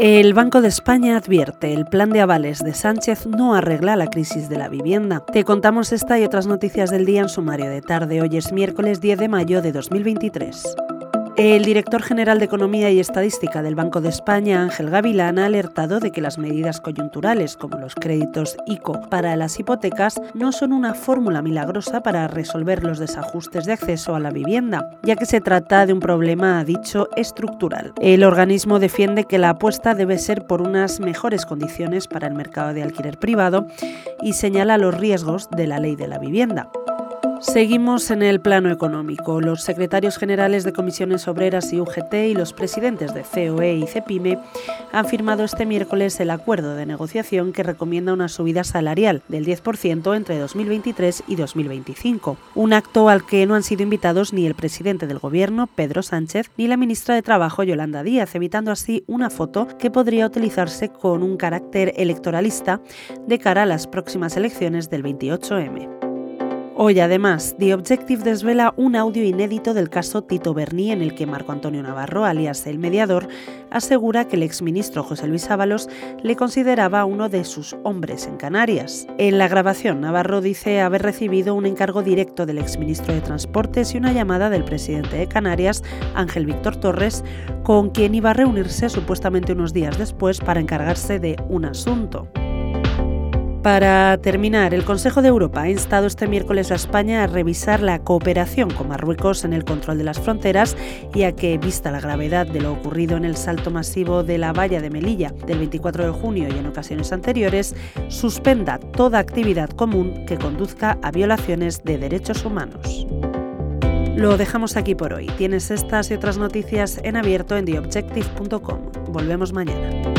El Banco de España advierte, el plan de avales de Sánchez no arregla la crisis de la vivienda. Te contamos esta y otras noticias del día en sumario de tarde. Hoy es miércoles 10 de mayo de 2023. El director general de Economía y Estadística del Banco de España, Ángel Gavilán, ha alertado de que las medidas coyunturales, como los créditos ICO para las hipotecas, no son una fórmula milagrosa para resolver los desajustes de acceso a la vivienda, ya que se trata de un problema, ha dicho, estructural. El organismo defiende que la apuesta debe ser por unas mejores condiciones para el mercado de alquiler privado y señala los riesgos de la ley de la vivienda. Seguimos en el plano económico. Los secretarios generales de comisiones obreras y UGT y los presidentes de COE y CEPIME han firmado este miércoles el acuerdo de negociación que recomienda una subida salarial del 10% entre 2023 y 2025. Un acto al que no han sido invitados ni el presidente del gobierno, Pedro Sánchez, ni la ministra de Trabajo, Yolanda Díaz, evitando así una foto que podría utilizarse con un carácter electoralista de cara a las próximas elecciones del 28M. Hoy además, The Objective desvela un audio inédito del caso Tito Berni en el que Marco Antonio Navarro, alias el mediador, asegura que el exministro José Luis Ábalos le consideraba uno de sus hombres en Canarias. En la grabación, Navarro dice haber recibido un encargo directo del exministro de Transportes y una llamada del presidente de Canarias, Ángel Víctor Torres, con quien iba a reunirse supuestamente unos días después para encargarse de un asunto. Para terminar, el Consejo de Europa ha instado este miércoles a España a revisar la cooperación con Marruecos en el control de las fronteras y a que, vista la gravedad de lo ocurrido en el salto masivo de la valla de Melilla del 24 de junio y en ocasiones anteriores, suspenda toda actividad común que conduzca a violaciones de derechos humanos. Lo dejamos aquí por hoy. Tienes estas y otras noticias en abierto en theobjective.com. Volvemos mañana.